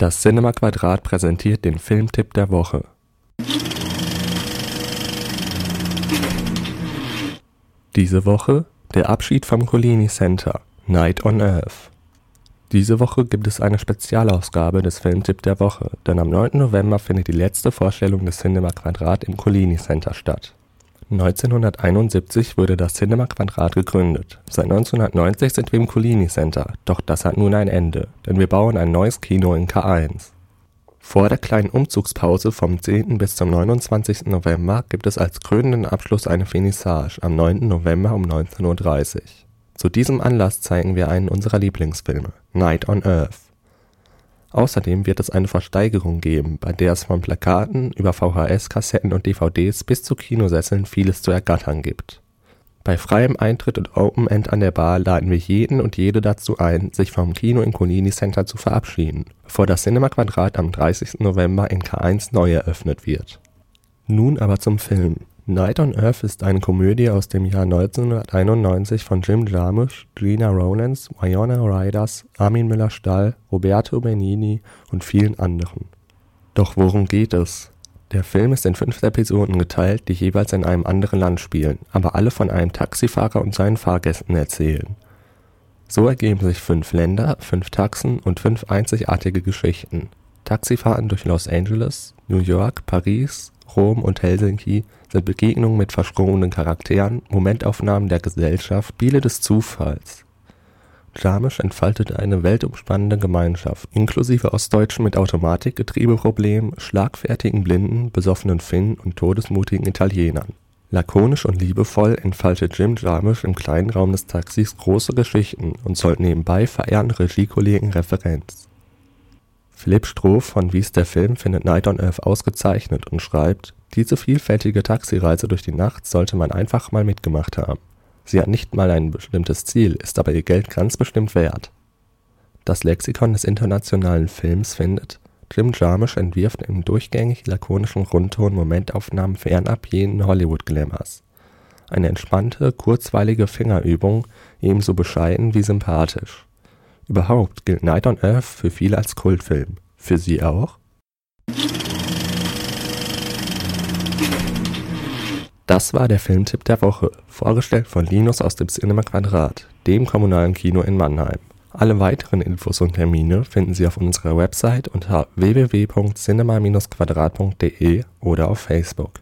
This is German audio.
Das Cinema Quadrat präsentiert den Filmtipp der Woche. Diese Woche der Abschied vom Collini Center Night on Earth. Diese Woche gibt es eine Spezialausgabe des Filmtipp der Woche, denn am 9. November findet die letzte Vorstellung des Cinema Quadrat im Collini Center statt. 1971 wurde das Cinema Quadrat gegründet. Seit 1990 sind wir im Collini Center, doch das hat nun ein Ende, denn wir bauen ein neues Kino in K1. Vor der kleinen Umzugspause vom 10. bis zum 29. November gibt es als krönenden Abschluss eine Finissage am 9. November um 19.30 Uhr. Zu diesem Anlass zeigen wir einen unserer Lieblingsfilme, Night on Earth. Außerdem wird es eine Versteigerung geben, bei der es von Plakaten über VHS-Kassetten und DVDs bis zu Kinosesseln vieles zu ergattern gibt. Bei freiem Eintritt und Open End an der Bar laden wir jeden und jede dazu ein, sich vom Kino im Conini Center zu verabschieden, bevor das Cinema Quadrat am 30. November in K1 neu eröffnet wird. Nun aber zum Film Night on Earth ist eine Komödie aus dem Jahr 1991 von Jim Jarmusch, Gina Rowlands, Winona Ryders, Armin Müller-Stahl, Roberto Benigni und vielen anderen. Doch worum geht es? Der Film ist in fünf Episoden geteilt, die jeweils in einem anderen Land spielen, aber alle von einem Taxifahrer und seinen Fahrgästen erzählen. So ergeben sich fünf Länder, fünf Taxen und fünf einzigartige Geschichten. Taxifahrten durch Los Angeles, New York, Paris, Rom und Helsinki sind Begegnungen mit verschworenen Charakteren, Momentaufnahmen der Gesellschaft, Spiele des Zufalls. Jarmusch entfaltete eine weltumspannende Gemeinschaft, inklusive Ostdeutschen mit Automatikgetriebeproblemen, schlagfertigen Blinden, besoffenen Finnen und todesmutigen Italienern. Lakonisch und liebevoll entfaltet Jim Jarmusch im kleinen Raum des Taxis große Geschichten und zollt nebenbei verehrten Regiekollegen Referenz. Philipp Stroh von Wie ist der Film findet Night on Earth ausgezeichnet und schreibt diese vielfältige Taxireise durch die Nacht sollte man einfach mal mitgemacht haben. Sie hat nicht mal ein bestimmtes Ziel, ist aber ihr Geld ganz bestimmt wert. Das Lexikon des internationalen Films findet, Jim Jarmusch entwirft im durchgängig lakonischen Rundton Momentaufnahmen fernab jeden Hollywood-Glamours. Eine entspannte, kurzweilige Fingerübung, ebenso bescheiden wie sympathisch. Überhaupt gilt Night on Earth für viele als Kultfilm. Für Sie auch? Das war der Filmtipp der Woche, vorgestellt von Linus aus dem Cinema Quadrat, dem kommunalen Kino in Mannheim. Alle weiteren Infos und Termine finden Sie auf unserer Website unter www.cinema-quadrat.de oder auf Facebook.